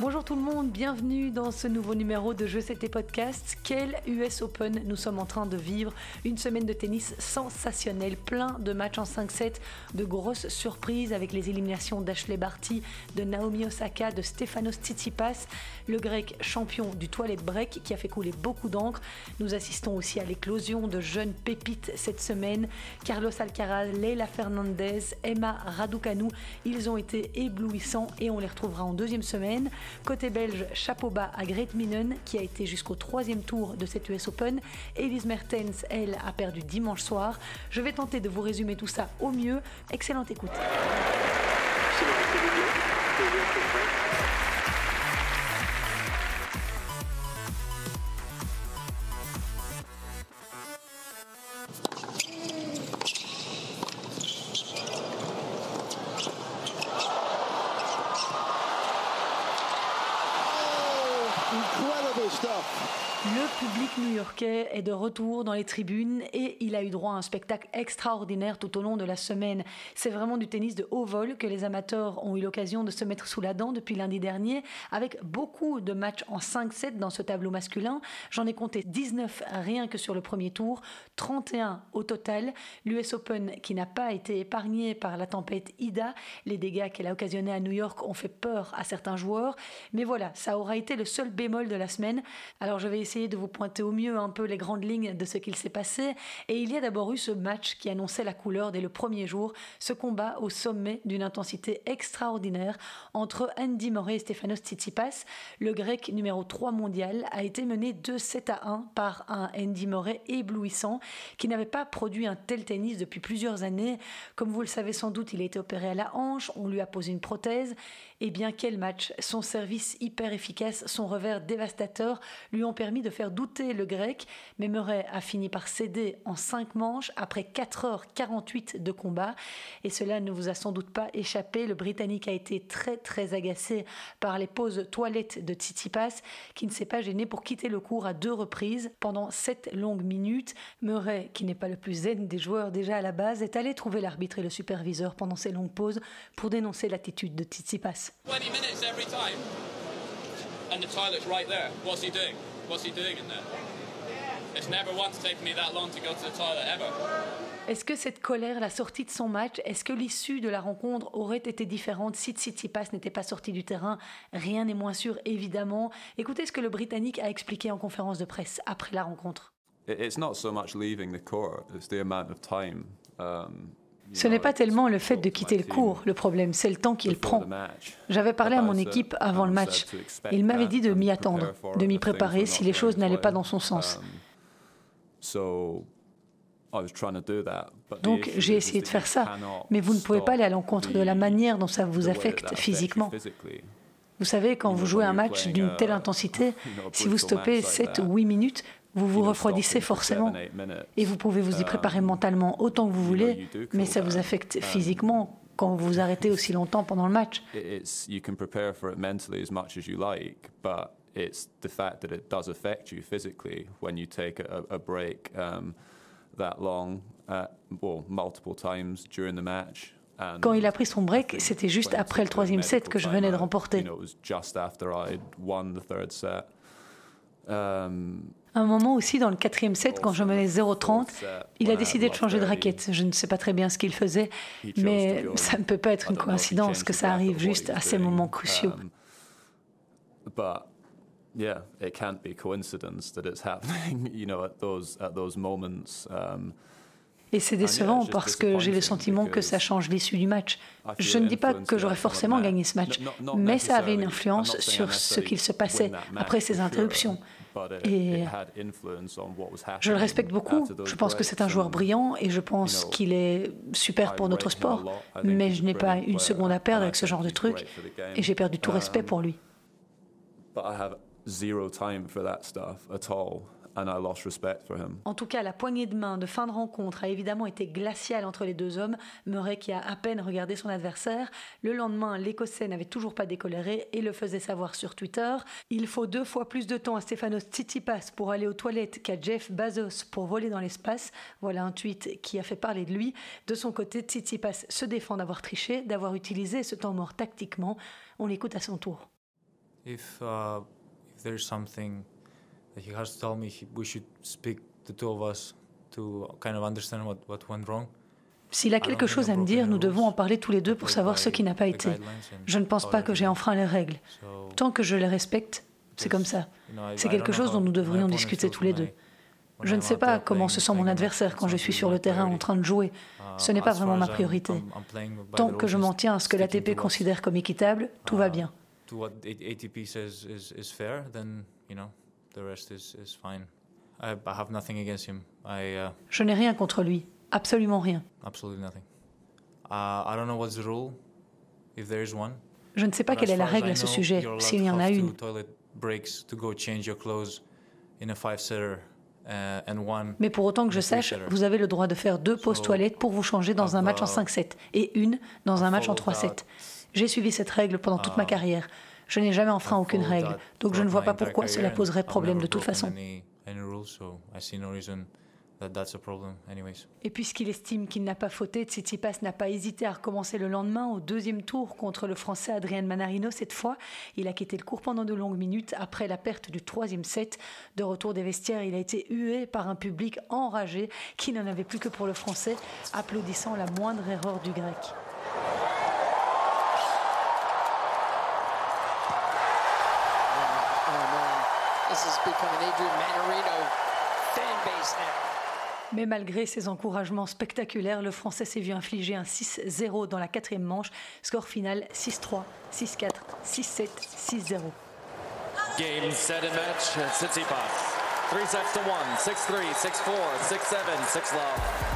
Bonjour tout le monde, bienvenue dans ce nouveau numéro de Jeux C'était Podcast. Quel US Open nous sommes en train de vivre Une semaine de tennis sensationnelle, plein de matchs en 5-7, de grosses surprises avec les éliminations d'Ashley Barty, de Naomi Osaka, de Stefanos Tsitsipas, le grec champion du toilette break qui a fait couler beaucoup d'encre. Nous assistons aussi à l'éclosion de jeunes pépites cette semaine. Carlos Alcaraz, Leila Fernandez, Emma Raducanu, ils ont été éblouissants et on les retrouvera en deuxième semaine. Côté belge, chapeau bas à Great Minen qui a été jusqu'au troisième tour de cette US Open. Elise Mertens, elle, a perdu dimanche soir. Je vais tenter de vous résumer tout ça au mieux. Excellente écoute. De retour dans les tribunes il a eu droit à un spectacle extraordinaire tout au long de la semaine. C'est vraiment du tennis de haut vol que les amateurs ont eu l'occasion de se mettre sous la dent depuis lundi dernier, avec beaucoup de matchs en 5-7 dans ce tableau masculin. J'en ai compté 19 rien que sur le premier tour, 31 au total. L'US Open qui n'a pas été épargné par la tempête Ida. Les dégâts qu'elle a occasionnés à New York ont fait peur à certains joueurs. Mais voilà, ça aura été le seul bémol de la semaine. Alors je vais essayer de vous pointer au mieux un peu les grandes lignes de ce qu'il s'est passé. Et il y a d'abord eu ce match qui annonçait la couleur dès le premier jour, ce combat au sommet d'une intensité extraordinaire entre Andy Murray et Stefanos Tsitsipas. Le grec numéro 3 mondial a été mené 2-7 à 1 par un Andy Murray éblouissant qui n'avait pas produit un tel tennis depuis plusieurs années. Comme vous le savez sans doute, il a été opéré à la hanche, on lui a posé une prothèse. Et bien quel match Son service hyper efficace, son revers dévastateur lui ont permis de faire douter le grec, mais Murray a fini par céder en 5 manches après 4h48 de combat. Et cela ne vous a sans doute pas échappé. Le Britannique a été très très agacé par les pauses toilettes de Tsitsipas, qui ne s'est pas gêné pour quitter le cours à deux reprises pendant 7 longues minutes. Murray, qui n'est pas le plus zen des joueurs déjà à la base, est allé trouver l'arbitre et le superviseur pendant ces longues pauses pour dénoncer l'attitude de Tsitsipas. 20 minutes every time. And the toilet's right there. What's he doing? What's he doing in there? It's never once taken me that long to go to the toilet ever. Est-ce que cette colère, la sortie de son match, est-ce que l'issue de la rencontre aurait été différente si Tsitsipas n'était pas sorti du terrain? Rien n'est moins sûr, évidemment. Écoutez ce que le Britannique a expliqué en conférence de presse après la rencontre. It's not so much leaving the court, it's the amount of time. Um, ce n'est pas tellement le fait de quitter le cours, le problème, c'est le temps qu'il prend. J'avais parlé à mon équipe avant le match. Il m'avait dit de m'y attendre, de m'y préparer si les choses n'allaient pas dans son sens. Donc j'ai essayé de faire ça, mais vous ne pouvez pas aller à l'encontre de la manière dont ça vous affecte physiquement. Vous savez, quand vous jouez un match d'une telle intensité, si vous stoppez 7 ou 8 minutes, vous vous refroidissez forcément. Et vous pouvez vous y préparer mentalement autant que vous voulez, mais ça vous affecte physiquement quand vous vous arrêtez aussi longtemps pendant le match. It's the fact that it does affect you physically when you take a, a break um, that long, uh, well, multiple times during the match. Quand il a pris son break, c'était juste après le troisième set que je venais de remporter. Un moment aussi dans le quatrième set, quand je menais 0-30, il a décidé de changer de raquette. Je ne sais pas très bien ce qu'il faisait, mais ça ne peut pas être une coïncidence que ça arrive juste à ces moments cruciaux. yeah, it can't be coincidence that it's happening, you know, at those at those moments. Um, et c'est décevant parce que j'ai le sentiment que ça change l'issue du match. Je ne dis pas que j'aurais forcément gagné ce match, mais ça avait une influence sur ce qu'il se passait après ces interruptions. Et je le respecte beaucoup. Je pense que c'est un joueur brillant et je pense qu'il est super pour notre sport. Mais je n'ai pas une seconde à perdre avec ce genre de truc et j'ai perdu tout respect pour lui. En tout cas, la poignée de main de fin de rencontre a évidemment été glaciale entre les deux hommes. Murray qui a à peine regardé son adversaire. Le lendemain, l'Écossais n'avait toujours pas décoléré et le faisait savoir sur Twitter. Il faut deux fois plus de temps à Stefanos Tsitsipas pour aller aux toilettes qu'à Jeff Bezos pour voler dans l'espace. Voilà un tweet qui a fait parler de lui. De son côté, Tsitsipas se défend d'avoir triché, d'avoir utilisé ce temps mort tactiquement. On l'écoute à son tour. If uh, if there's something that he has to tell me, he, we should speak the two of us to kind of understand what, what went wrong. S'il a quelque chose à me dire, nous devons en parler tous les deux pour savoir ce qui n'a pas été. Je ne pense pas que j'ai enfreint les règles. Tant que je les respecte, c'est comme ça. C'est quelque chose dont nous devrions discuter tous les deux. Je ne sais pas comment se sent mon adversaire quand je suis sur le terrain en train de jouer. Ce n'est pas vraiment ma priorité. Tant que je m'en tiens à ce que l'ATP considère comme équitable, tout va bien. Je n'ai rien contre lui. Absolument rien. Je ne sais pas quelle est la règle à ce sujet, s'il y en a une. Mais pour autant que je sache, vous avez le droit de faire deux pauses toilettes pour vous changer dans un match en 5-7 et une dans un match en 3-7. J'ai suivi cette règle pendant toute ma carrière. Je n'ai jamais enfreint aucune règle, donc je ne vois pas pourquoi cela poserait problème de toute façon. Et puisqu'il estime qu'il n'a pas fauté, Tsitsipas n'a pas hésité à recommencer le lendemain au deuxième tour contre le Français Adrien Manarino. Cette fois, il a quitté le cours pendant de longues minutes après la perte du troisième set. De retour des vestiaires, il a été hué par un public enragé qui n'en avait plus que pour le Français, applaudissant la moindre erreur du Grec. Mais malgré ces encouragements spectaculaires, le Français s'est vu infliger un 6-0 dans la quatrième manche. Score final 6-3, 6-4, 6-7, 6-0. Game, set and match, Tsitsipas. 3 sets to 1, 6-3, 6-4, 6-7, 6 love.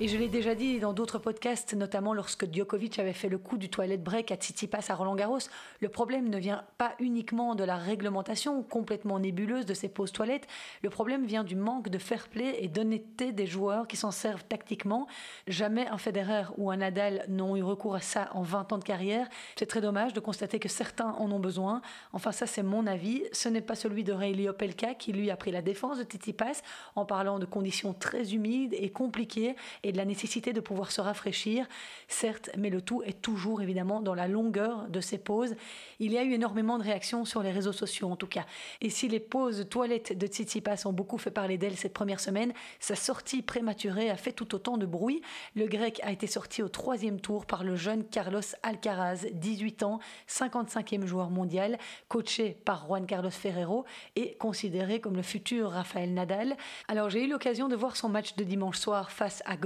Et je l'ai déjà dit dans d'autres podcasts, notamment lorsque Djokovic avait fait le coup du toilette break à Tsitsipas à Roland Garros, le problème ne vient pas uniquement de la réglementation complètement nébuleuse de ces pauses toilettes, le problème vient du manque de fair play et d'honnêteté des joueurs qui s'en servent tactiquement. Jamais un Federer ou un Nadal n'ont eu recours à ça en 20 ans de carrière. C'est très dommage de constater que certains en ont besoin. Enfin ça c'est mon avis, ce n'est pas celui de Reilly Opelka qui lui a pris la défense de Tsitsipas en parlant de conditions très humides et compliquées de la nécessité de pouvoir se rafraîchir, certes, mais le tout est toujours évidemment dans la longueur de ces pauses. Il y a eu énormément de réactions sur les réseaux sociaux en tout cas. Et si les pauses toilettes de Tsitsipas ont beaucoup fait parler d'elle cette première semaine, sa sortie prématurée a fait tout autant de bruit. Le grec a été sorti au troisième tour par le jeune Carlos Alcaraz, 18 ans, 55e joueur mondial, coaché par Juan Carlos Ferrero et considéré comme le futur Rafael Nadal. Alors j'ai eu l'occasion de voir son match de dimanche soir face à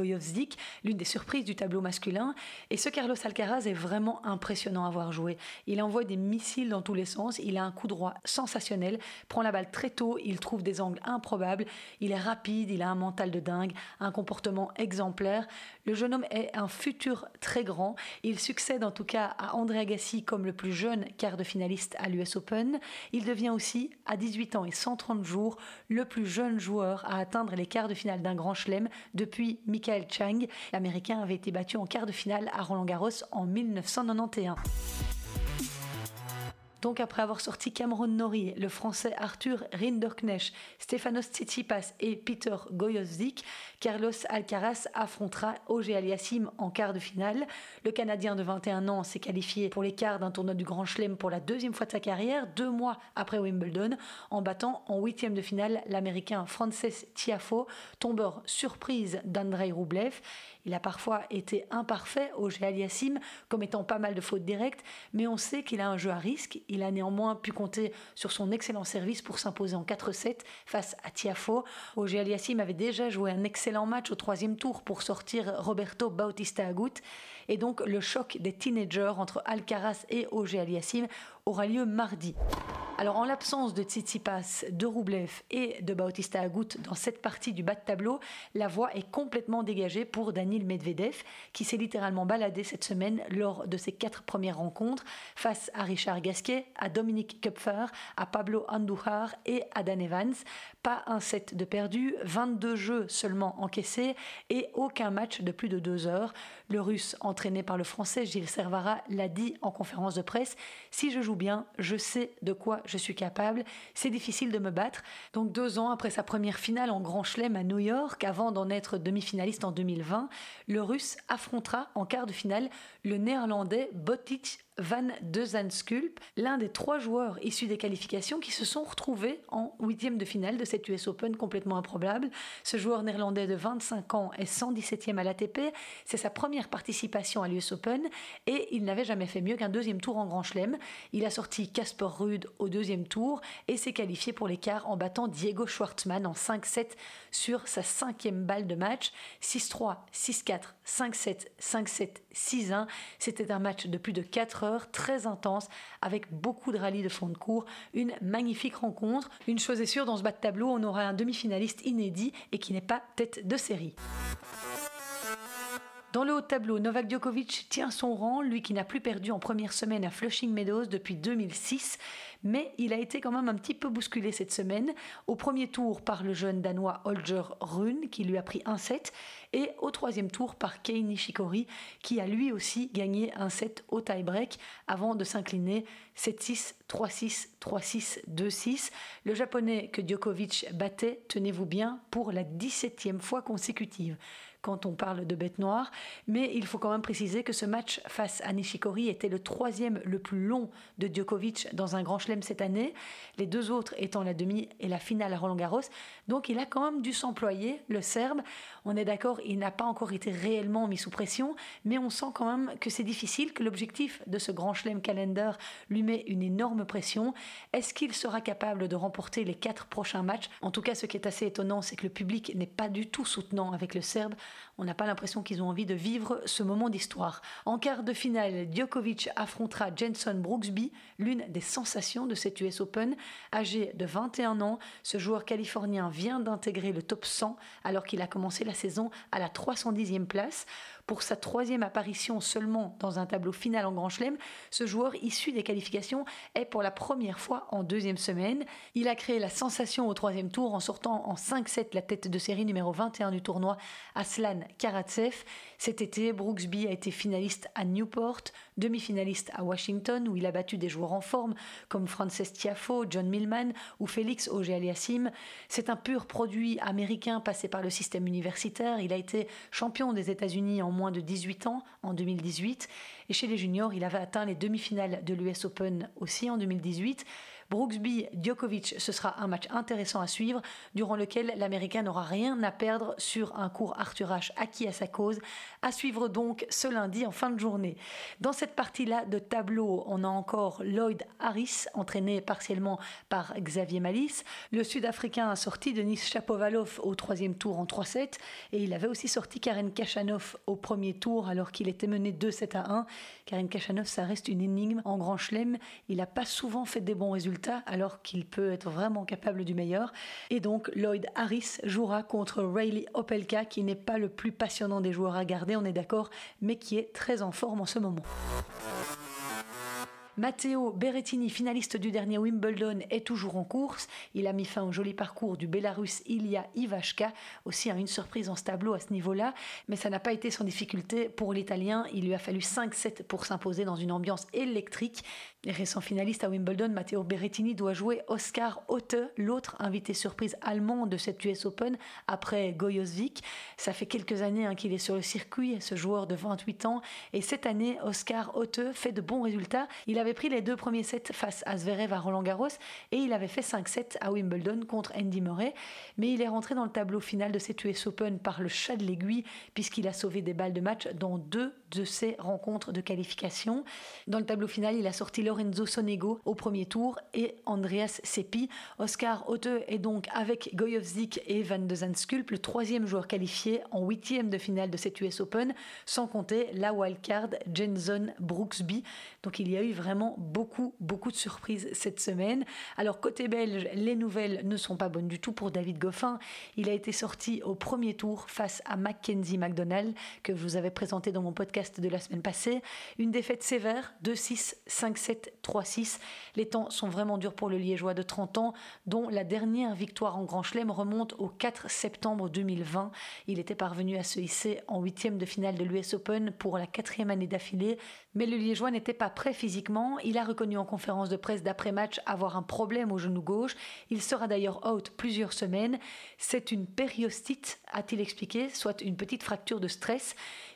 L'une des surprises du tableau masculin. Et ce Carlos Alcaraz est vraiment impressionnant à voir jouer. Il envoie des missiles dans tous les sens, il a un coup droit sensationnel, prend la balle très tôt, il trouve des angles improbables, il est rapide, il a un mental de dingue, un comportement exemplaire. Le jeune homme est un futur très grand. Il succède en tout cas à André Agassi comme le plus jeune quart de finaliste à l'US Open. Il devient aussi, à 18 ans et 130 jours, le plus jeune joueur à atteindre les quarts de finale d'un grand chelem depuis Michael Chang. L'Américain avait été battu en quart de finale à Roland Garros en 1991. Donc après avoir sorti Cameron Norrie, le français Arthur Rinderknecht, Stefanos Tsitsipas et Peter Goyosdik, Carlos Alcaraz affrontera Auger Aliassime en quart de finale. Le Canadien de 21 ans s'est qualifié pour les quarts d'un tournoi du Grand Chelem pour la deuxième fois de sa carrière, deux mois après Wimbledon, en battant en huitième de finale l'Américain Frances Tiafo, tombeur surprise d'Andrei Roublev. Il a parfois été imparfait au Aliassim, commettant pas mal de fautes directes, mais on sait qu'il a un jeu à risque. Il a néanmoins pu compter sur son excellent service pour s'imposer en 4-7 face à Tiafo. Au Aliassim avait déjà joué un excellent match au troisième tour pour sortir Roberto Bautista Agut. Et donc le choc des teenagers entre Alcaraz et Auger Aliassime aura lieu mardi. Alors en l'absence de Tsitsipas, de Roublev et de Bautista Agut dans cette partie du bas de tableau, la voie est complètement dégagée pour Danil Medvedev qui s'est littéralement baladé cette semaine lors de ses quatre premières rencontres face à Richard Gasquet, à Dominique Kupfer, à Pablo Andujar et à Dan Evans. Pas un set de perdu, 22 jeux seulement encaissés et aucun match de plus de deux heures. Le russe entraîné par le français Gilles Servara l'a dit en conférence de presse, si je joue bien, je sais de quoi je suis capable, c'est difficile de me battre. Donc deux ans après sa première finale en Grand Chelem à New York, avant d'en être demi-finaliste en 2020, le russe affrontera en quart de finale le néerlandais Botic Van de l'un des trois joueurs issus des qualifications qui se sont retrouvés en huitième de finale de cette US Open complètement improbable. Ce joueur néerlandais de 25 ans est 117e à l'ATP. C'est sa première participation à l'US Open et il n'avait jamais fait mieux qu'un deuxième tour en Grand Chelem. Il a sorti Casper Ruud au deuxième tour et s'est qualifié pour l'écart en battant Diego Schwartzmann en 5-7 sur sa cinquième balle de match. 6-3, 6-4, 5-7, 5-7, 6-1. C'était un match de plus de 4 très intense, avec beaucoup de rallyes de fond de cours. Une magnifique rencontre. Une chose est sûre, dans ce bas de tableau, on aura un demi-finaliste inédit et qui n'est pas tête de série. Dans le haut de tableau, Novak Djokovic tient son rang, lui qui n'a plus perdu en première semaine à Flushing Meadows depuis 2006, mais il a été quand même un petit peu bousculé cette semaine, au premier tour par le jeune danois Holger Rune qui lui a pris un set, et au troisième tour par Kei Nishikori qui a lui aussi gagné un set au tie-break avant de s'incliner 7-6, 3-6, 3-6, 2-6. Le japonais que Djokovic battait, tenez-vous bien, pour la 17e fois consécutive quand on parle de bête noire. Mais il faut quand même préciser que ce match face à Nishikori était le troisième le plus long de Djokovic dans un grand chelem cette année, les deux autres étant la demi et la finale à Roland Garros. Donc il a quand même dû s'employer, le Serbe. On est d'accord, il n'a pas encore été réellement mis sous pression, mais on sent quand même que c'est difficile, que l'objectif de ce grand chelem calendar lui met une énorme pression. Est-ce qu'il sera capable de remporter les quatre prochains matchs? En tout cas, ce qui est assez étonnant, c'est que le public n'est pas du tout soutenant avec le Serbe. On n'a pas l'impression qu'ils ont envie de vivre ce moment d'histoire. En quart de finale, Djokovic affrontera Jenson Brooksby, l'une des sensations de cette US Open. Âgé de 21 ans, ce joueur californien vient d'intégrer le top 100 alors qu'il a commencé la saison à la 310e place. Pour sa troisième apparition seulement dans un tableau final en Grand Chelem, ce joueur issu des qualifications est pour la première fois en deuxième semaine. Il a créé la sensation au troisième tour en sortant en 5-7 la tête de série numéro 21 du tournoi, Aslan Karatsev. Cet été, Brooksby a été finaliste à Newport, demi-finaliste à Washington où il a battu des joueurs en forme comme Frances Tiafo, John Millman ou Félix Auger-Aliassime. C'est un pur produit américain passé par le système universitaire. Il a été champion des États-Unis en moins de 18 ans en 2018. Et chez les juniors, il avait atteint les demi-finales de l'US Open aussi en 2018. Brooksby Djokovic, ce sera un match intéressant à suivre, durant lequel l'Américain n'aura rien à perdre sur un cours Arthur H acquis à sa cause. À suivre donc ce lundi en fin de journée. Dans cette partie-là de tableau, on a encore Lloyd Harris, entraîné partiellement par Xavier Malice. Le Sud-Africain a sorti Denis Chapovalov au troisième tour en 3-7 et il avait aussi sorti Karen Kachanov au premier tour alors qu'il était mené 2-7 à 1. Karen Kachanov, ça reste une énigme en grand chelem. Il n'a pas souvent fait des bons résultats alors qu'il peut être vraiment capable du meilleur. Et donc Lloyd Harris jouera contre Rayleigh Opelka qui n'est pas le plus passionnant des joueurs à garder, on est d'accord, mais qui est très en forme en ce moment. Matteo Berrettini, finaliste du dernier Wimbledon, est toujours en course. Il a mis fin au joli parcours du Bélarus Ilya Ivashka, aussi à une surprise en ce tableau à ce niveau-là, mais ça n'a pas été sans difficulté pour l'Italien. Il lui a fallu 5-7 pour s'imposer dans une ambiance électrique. Les récents finalistes à Wimbledon, Matteo Berrettini doit jouer Oscar Otte, l'autre invité surprise allemand de cette US Open après Goyosvik. Ça fait quelques années hein, qu'il est sur le circuit, ce joueur de 28 ans, et cette année, Oscar Otte fait de bons résultats. Il avait pris les deux premiers sets face à Zverev à Roland Garros et il avait fait 5-7 à Wimbledon contre Andy Murray, mais il est rentré dans le tableau final de cette US Open par le chat de l'aiguille puisqu'il a sauvé des balles de match dans deux de ses rencontres de qualification. Dans le tableau final, il a sorti Lorenzo Sonego au premier tour et Andreas Seppi. Oscar Otte est donc avec Goyovzik et Van de Zandschulp le troisième joueur qualifié en huitième de finale de cette US Open, sans compter la wildcard Jenson Brooksby. Donc il y a eu vraiment beaucoup, beaucoup de surprises cette semaine. Alors côté belge, les nouvelles ne sont pas bonnes du tout pour David Goffin. Il a été sorti au premier tour face à Mackenzie McDonald, que je vous avais présenté dans mon podcast de la semaine passée. Une défaite sévère, 2-6, 5-7, 3-7, 3-6. Les temps sont vraiment durs pour le Liégeois de 30 ans, dont la dernière victoire en Grand Chelem remonte au 4 septembre 2020. Il était parvenu à se hisser en huitième de finale de l'US Open pour la quatrième année d'affilée, mais le Liégeois n'était pas prêt physiquement. Il a reconnu en conférence de presse d'après-match avoir un problème au genou gauche. Il sera d'ailleurs out plusieurs semaines. C'est une périostite, a-t-il expliqué, soit une petite fracture de stress.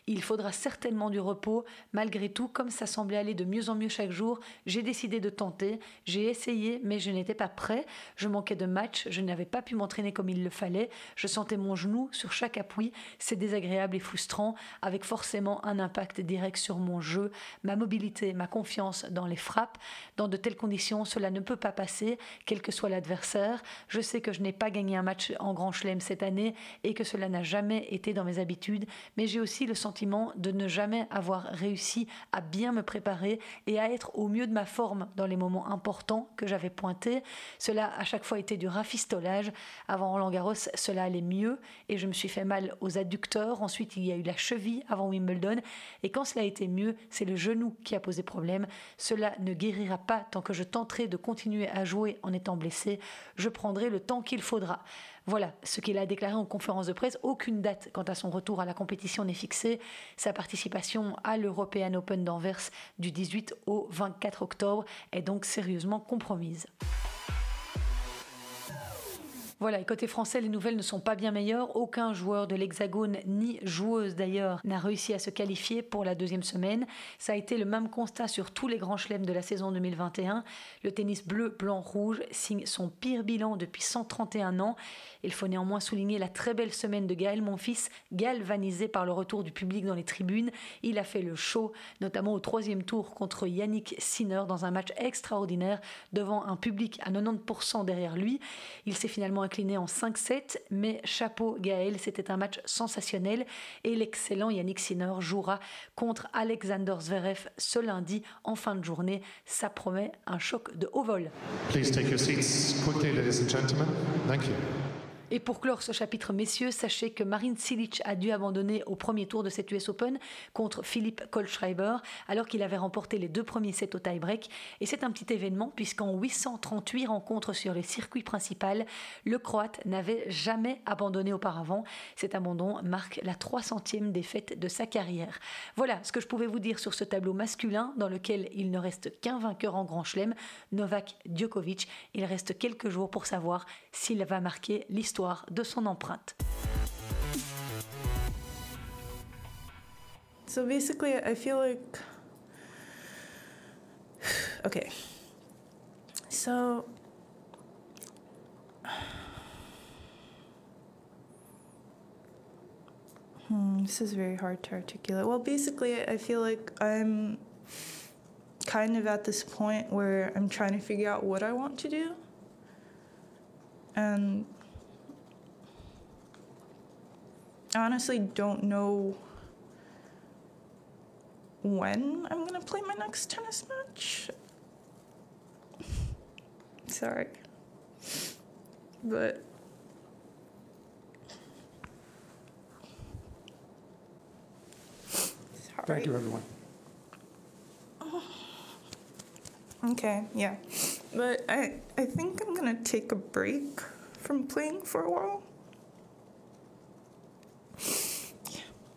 Il faudra certainement du repos. Malgré tout, comme ça semblait aller de mieux en mieux chaque jour, j'ai décidé de tenter. J'ai essayé, mais je n'étais pas prêt. Je manquais de match, je n'avais pas pu m'entraîner comme il le fallait. Je sentais mon genou sur chaque appui. C'est désagréable et frustrant, avec forcément un impact direct sur mon jeu, ma mobilité, ma confiance dans les frappes. Dans de telles conditions, cela ne peut pas passer, quel que soit l'adversaire. Je sais que je n'ai pas gagné un match en Grand Chelem cette année et que cela n'a jamais été dans mes habitudes, mais j'ai aussi le sentiment de ne jamais avoir réussi à bien me préparer et à être au mieux de ma forme dans les moments importants que j'avais pointés. Cela a chaque fois été du rafistolage. Avant Roland Garros, cela allait mieux et je me suis fait mal aux adducteurs. Ensuite, il y a eu la cheville avant Wimbledon. Et quand cela a été mieux, c'est le genou qui a posé problème. Cela ne guérira pas tant que je tenterai de continuer à jouer en étant blessé. Je prendrai le temps qu'il faudra. Voilà ce qu'il a déclaré en conférence de presse. Aucune date quant à son retour à la compétition n'est fixée. Sa participation à l'European Open d'Anvers du 18 au 24 octobre est donc sérieusement compromise. Voilà, et côté français, les nouvelles ne sont pas bien meilleures. Aucun joueur de l'Hexagone, ni joueuse d'ailleurs, n'a réussi à se qualifier pour la deuxième semaine. Ça a été le même constat sur tous les grands chelems de la saison 2021. Le tennis bleu, blanc, rouge signe son pire bilan depuis 131 ans. Il faut néanmoins souligner la très belle semaine de Gaël Monfils, galvanisé par le retour du public dans les tribunes. Il a fait le show, notamment au troisième tour contre Yannick Sinner dans un match extraordinaire devant un public à 90% derrière lui. Il s'est finalement incliné en 5-7, mais chapeau Gaël, c'était un match sensationnel et l'excellent Yannick Sinner jouera contre Alexander Zverev ce lundi en fin de journée. Ça promet un choc de haut vol. Please take your seats quickly, ladies and gentlemen. Thank you. Et pour clore ce chapitre, messieurs, sachez que Marin Cilic a dû abandonner au premier tour de cette US Open contre Philippe Kohlschreiber, alors qu'il avait remporté les deux premiers sets au tie-break. Et c'est un petit événement, puisqu'en 838 rencontres sur le circuit principal, le Croate n'avait jamais abandonné auparavant. Cet abandon marque la 300e défaite de sa carrière. Voilà ce que je pouvais vous dire sur ce tableau masculin, dans lequel il ne reste qu'un vainqueur en Grand Chelem, Novak Djokovic. Il reste quelques jours pour savoir s'il va marquer l'histoire de son empreinte. So basically, I feel like. Okay. So. Hmm, this is very hard to articulate. Well, basically, I feel like I'm kind of at this point where I'm trying to figure out what I want to do. And I honestly don't know when I'm gonna play my next tennis match. Sorry. But Sorry. Thank you, everyone. Okay, yeah. But I I think I'm gonna take a break from playing for a while.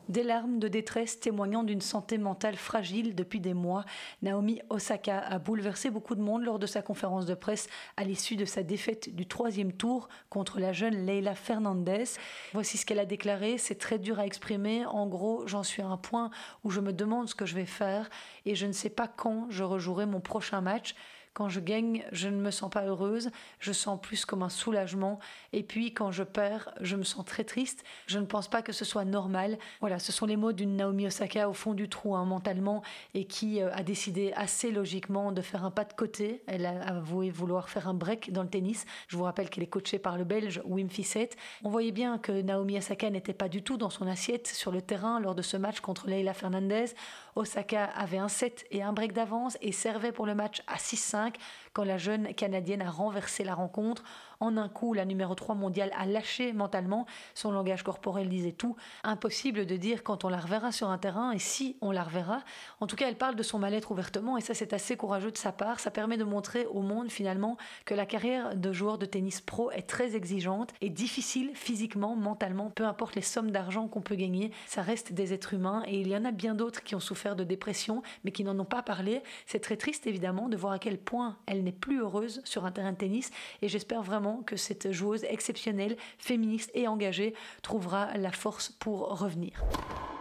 Des larmes de détresse témoignant d'une santé mentale fragile depuis des mois, Naomi Osaka a bouleversé beaucoup de monde lors de sa conférence de presse à l'issue de sa défaite du troisième tour contre la jeune Leila Fernandez. Voici ce qu'elle a déclaré, c'est très dur à exprimer. En gros, j'en suis à un point où je me demande ce que je vais faire et je ne sais pas quand je rejouerai mon prochain match. Quand je gagne, je ne me sens pas heureuse, je sens plus comme un soulagement. Et puis quand je perds, je me sens très triste. Je ne pense pas que ce soit normal. Voilà, ce sont les mots d'une Naomi Osaka au fond du trou hein, mentalement et qui euh, a décidé assez logiquement de faire un pas de côté. Elle a avoué vouloir faire un break dans le tennis. Je vous rappelle qu'elle est coachée par le Belge Wim Fissette. On voyait bien que Naomi Osaka n'était pas du tout dans son assiette sur le terrain lors de ce match contre Leila Fernandez. Osaka avait un set et un break d'avance et servait pour le match à 6-5 quand la jeune Canadienne a renversé la rencontre. En un coup, la numéro 3 mondiale a lâché mentalement. Son langage corporel disait tout. Impossible de dire quand on la reverra sur un terrain et si on la reverra. En tout cas, elle parle de son mal-être ouvertement et ça, c'est assez courageux de sa part. Ça permet de montrer au monde finalement que la carrière de joueur de tennis pro est très exigeante et difficile physiquement, mentalement, peu importe les sommes d'argent qu'on peut gagner, ça reste des êtres humains et il y en a bien d'autres qui ont souffert de dépression mais qui n'en ont pas parlé. C'est très triste évidemment de voir à quel point elle n'est plus heureuse sur un terrain de tennis et j'espère vraiment que cette joueuse exceptionnelle, féministe et engagée trouvera la force pour revenir.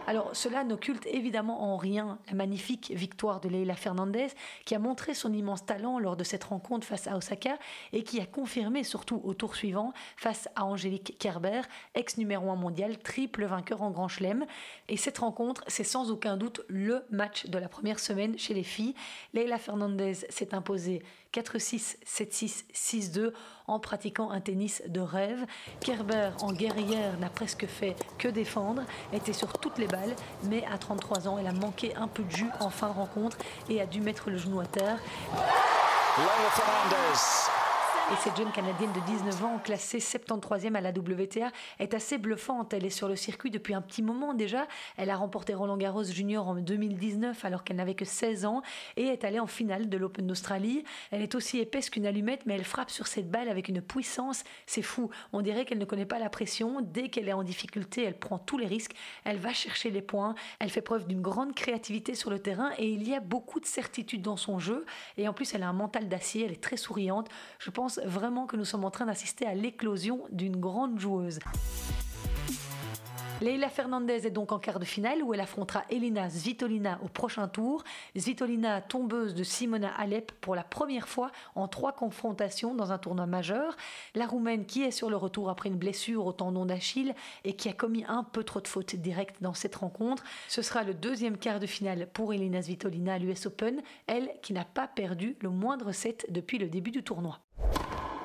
Alors cela n'occulte évidemment en rien la magnifique victoire de Leila Fernandez qui a montré son immense talent lors de cette rencontre face à Osaka et qui a confirmé surtout au tour suivant face à Angélique Kerber, ex numéro 1 mondial, triple vainqueur en Grand Chelem. Et cette rencontre, c'est sans aucun doute le match de la première semaine chez les filles. Leila Fernandez s'est imposée 4-6, 7-6, 6-2 en pratiquant un tennis de rêve. Kerber, en guerrière, n'a presque fait que défendre, était sur toutes les balles, mais à 33 ans, elle a manqué un peu de jus en fin de rencontre et a dû mettre le genou à terre. Et cette jeune Canadienne de 19 ans, classée 73e à la WTA, est assez bluffante. Elle est sur le circuit depuis un petit moment déjà. Elle a remporté Roland Garros Junior en 2019 alors qu'elle n'avait que 16 ans et est allée en finale de l'Open d'Australie. Elle est aussi épaisse qu'une allumette, mais elle frappe sur cette balle avec une puissance. C'est fou. On dirait qu'elle ne connaît pas la pression. Dès qu'elle est en difficulté, elle prend tous les risques. Elle va chercher les points. Elle fait preuve d'une grande créativité sur le terrain et il y a beaucoup de certitude dans son jeu. Et en plus, elle a un mental d'acier. Elle est très souriante. Je pense vraiment que nous sommes en train d'assister à l'éclosion d'une grande joueuse. Leila Fernandez est donc en quart de finale où elle affrontera Elina Svitolina au prochain tour. Svitolina, tombeuse de Simona Alep pour la première fois en trois confrontations dans un tournoi majeur. La Roumaine qui est sur le retour après une blessure au tendon d'Achille et qui a commis un peu trop de fautes directes dans cette rencontre. Ce sera le deuxième quart de finale pour Elina Svitolina à l'US Open, elle qui n'a pas perdu le moindre set depuis le début du tournoi.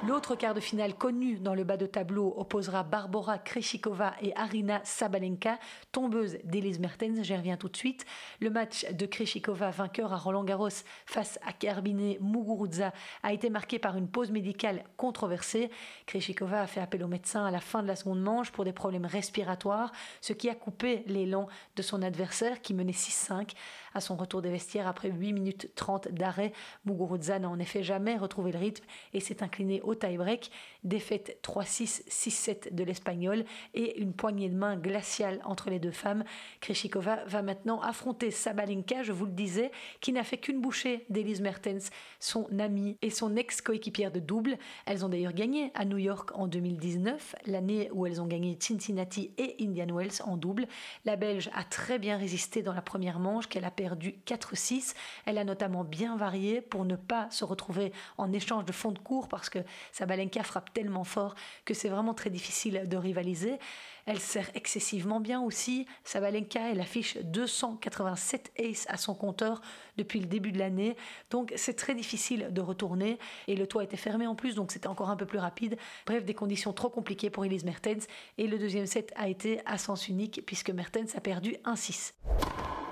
L'autre quart de finale connu dans le bas de tableau opposera Barbara Kreshikova et Arina Sabalenka, tombeuse d'Elise Mertens. J'y reviens tout de suite. Le match de Kreshikova, vainqueur à Roland Garros face à Kerbine Muguruza, a été marqué par une pause médicale controversée. Kreshikova a fait appel au médecin à la fin de la seconde manche pour des problèmes respiratoires, ce qui a coupé l'élan de son adversaire qui menait 6-5 à son retour des vestiaires après 8 minutes 30 d'arrêt. Muguruza n'a en effet jamais retrouvé le rythme et s'est incliné au tie-break. Défaite 3-6, 6-7 de l'Espagnol et une poignée de main glaciale entre les deux femmes. Kreshikova va maintenant affronter Sabalenka, je vous le disais, qui n'a fait qu'une bouchée d'Elise Mertens, son amie et son ex-coéquipière de double. Elles ont d'ailleurs gagné à New York en 2019, l'année où elles ont gagné Cincinnati et Indian Wells en double. La Belge a très bien résisté dans la première manche qu'elle a perdu 4-6. Elle a notamment bien varié pour ne pas se retrouver en échange de fond de cours parce que Sabalenka frappe tellement fort que c'est vraiment très difficile de rivaliser. Elle sert excessivement bien aussi. Sabalenka, elle affiche 287 aces à son compteur depuis le début de l'année. Donc c'est très difficile de retourner. Et le toit était fermé en plus, donc c'était encore un peu plus rapide. Bref, des conditions trop compliquées pour Elise Mertens. Et le deuxième set a été à sens unique puisque Mertens a perdu 1-6.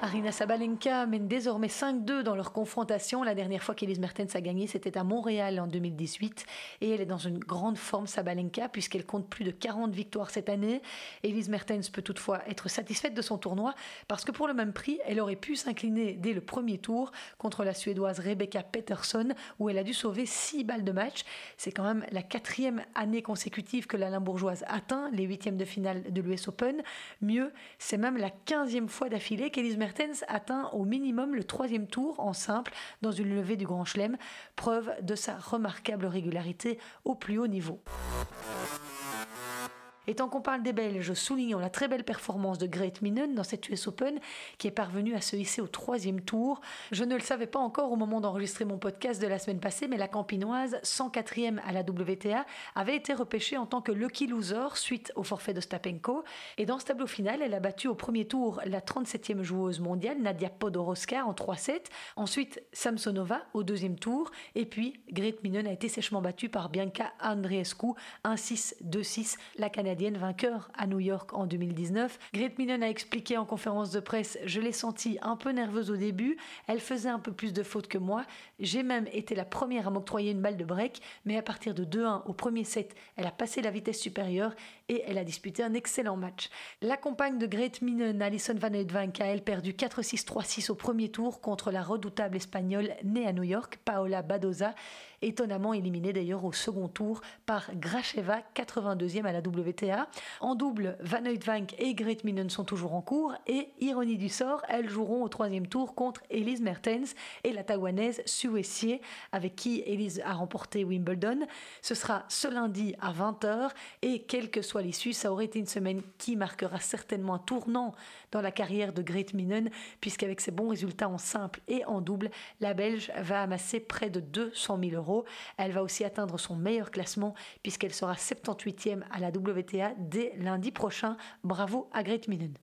Arina Sabalenka mène désormais 5-2 dans leur confrontation. La dernière fois qu'Elise Mertens a gagné, c'était à Montréal en 2018. Et elle est dans une grande forme, Sabalenka, puisqu'elle compte plus de 40 victoires cette année. Elise Mertens peut toutefois être satisfaite de son tournoi, parce que pour le même prix, elle aurait pu s'incliner dès le premier tour contre la Suédoise Rebecca Peterson, où elle a dû sauver 6 balles de match. C'est quand même la quatrième année consécutive que la Limbourgeoise atteint les huitièmes de finale de l'US Open. Mieux, c'est même la quinzième fois d'affilée qu'Elise Mertens atteint au minimum le troisième tour en simple dans une levée du Grand Chelem, preuve de sa remarquable régularité au plus haut niveau. Et tant qu'on parle des Belges, soulignons la très belle performance de Great Minen dans cette US Open, qui est parvenue à se hisser au troisième tour. Je ne le savais pas encore au moment d'enregistrer mon podcast de la semaine passée, mais la campinoise, 104e à la WTA, avait été repêchée en tant que lucky loser suite au forfait de Stapenko. Et dans ce tableau final, elle a battu au premier tour la 37e joueuse mondiale, Nadia Podoroska, en 3-7. Ensuite, Samsonova au deuxième tour. Et puis, Great Minen a été sèchement battue par Bianca Andreescu, 1-6, 2-6, la Canadienne Canadienne vainqueur à New York en 2019. Great Minen a expliqué en conférence de presse Je l'ai sentie un peu nerveuse au début, elle faisait un peu plus de fautes que moi. J'ai même été la première à m'octroyer une balle de break, mais à partir de 2-1 au premier set, elle a passé la vitesse supérieure et elle a disputé un excellent match. La compagne de Great Minen, Alison Van Oudvank, a elle perdu 4-6, 3-6 au premier tour contre la redoutable espagnole née à New York, Paola Badoza étonnamment éliminé d'ailleurs au second tour par Gracheva, 82e à la WTA. En double, Van Uitvank et Great Minen sont toujours en cours et, ironie du sort, elles joueront au troisième tour contre Elise Mertens et la taïwanaise Sue avec qui Elise a remporté Wimbledon. Ce sera ce lundi à 20h et quelle que soit l'issue, ça aurait été une semaine qui marquera certainement un tournant dans la carrière de Great Minen puisqu'avec ses bons résultats en simple et en double, la Belge va amasser près de 200 000 euros elle va aussi atteindre son meilleur classement puisqu'elle sera 78e à la WTA dès lundi prochain. Bravo à Great Minen.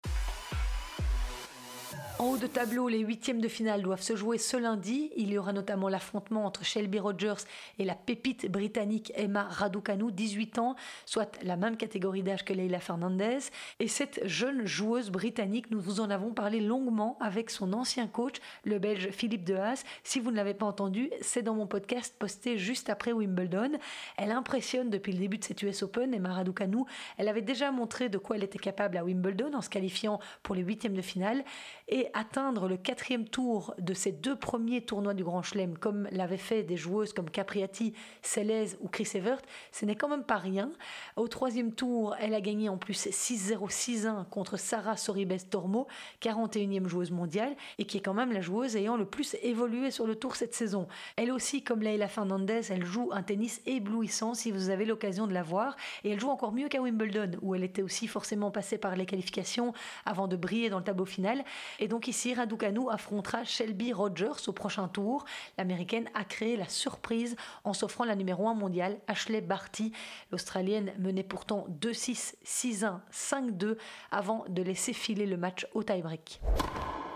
En haut de tableau, les huitièmes de finale doivent se jouer ce lundi. Il y aura notamment l'affrontement entre Shelby Rogers et la pépite britannique Emma Raducanu, 18 ans, soit la même catégorie d'âge que Leila Fernandez. Et cette jeune joueuse britannique, nous vous en avons parlé longuement avec son ancien coach, le belge Philippe Dehaas. Si vous ne l'avez pas entendu, c'est dans mon podcast posté juste après Wimbledon. Elle impressionne depuis le début de cette US Open, Emma Raducanu. Elle avait déjà montré de quoi elle était capable à Wimbledon en se qualifiant pour les huitièmes de finale. Et atteindre le quatrième tour de ces deux premiers tournois du Grand Chelem, comme l'avaient fait des joueuses comme Capriati, Celez ou Chris Evert, ce n'est quand même pas rien. Au troisième tour, elle a gagné en plus 6-0, 6-1 contre Sarah Soribes Tormo, 41e joueuse mondiale, et qui est quand même la joueuse ayant le plus évolué sur le tour cette saison. Elle aussi, comme Leila Fernandez, elle joue un tennis éblouissant si vous avez l'occasion de la voir, et elle joue encore mieux qu'à Wimbledon, où elle était aussi forcément passée par les qualifications avant de briller dans le tableau final. Et donc ici, Raducanu affrontera Shelby Rogers au prochain tour. L'américaine a créé la surprise en s'offrant la numéro 1 mondiale, Ashley Barty. L'Australienne menait pourtant 2-6, 6-1, 5-2 avant de laisser filer le match au tie-break.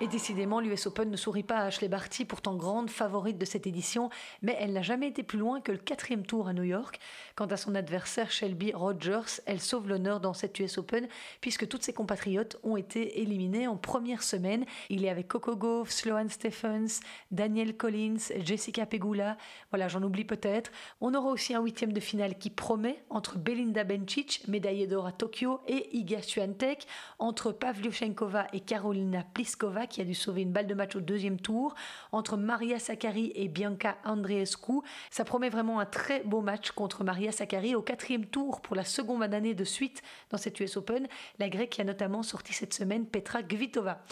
Et décidément, l'US Open ne sourit pas à Ashley Barty, pourtant grande favorite de cette édition, mais elle n'a jamais été plus loin que le quatrième tour à New York. Quant à son adversaire Shelby Rogers, elle sauve l'honneur dans cette US Open puisque toutes ses compatriotes ont été éliminées en première semaine. Il est avec Coco Gauff, Sloane Stephens, Daniel Collins, Jessica Pegula. Voilà, j'en oublie peut-être. On aura aussi un huitième de finale qui promet entre Belinda Bencic, médaillée d'or à Tokyo, et Iga Swiatek, entre Pavlyuchenkova et Karolina Pliskova qui a dû sauver une balle de match au deuxième tour, entre Maria Sakkari et Bianca Andreescu. Ça promet vraiment un très beau match contre Maria Sakkari au quatrième tour pour la seconde année de suite dans cette US Open. La grecque qui a notamment sorti cette semaine Petra Kvitova.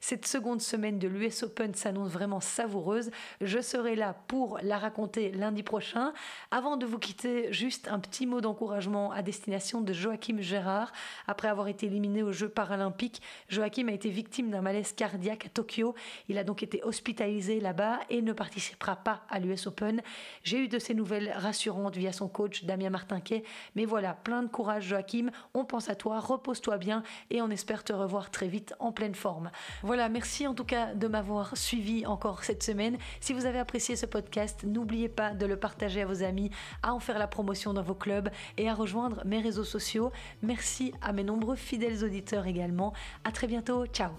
Cette seconde semaine de l'US Open s'annonce vraiment savoureuse. Je serai là pour la raconter lundi prochain. Avant de vous quitter, juste un petit mot d'encouragement à destination de Joachim Gérard. Après avoir été éliminé aux Jeux paralympiques, Joachim a été victime d'un malaise cardiaque à Tokyo. Il a donc été hospitalisé là-bas et ne participera pas à l'US Open. J'ai eu de ces nouvelles rassurantes via son coach Damien Martinquet. Mais voilà, plein de courage Joachim, on pense à toi, repose-toi bien et on espère te revoir très vite en pleine forme. Voilà, merci en tout cas de m'avoir suivi encore cette semaine. Si vous avez apprécié ce podcast, n'oubliez pas de le partager à vos amis, à en faire la promotion dans vos clubs et à rejoindre mes réseaux sociaux. Merci à mes nombreux fidèles auditeurs également. À très bientôt, ciao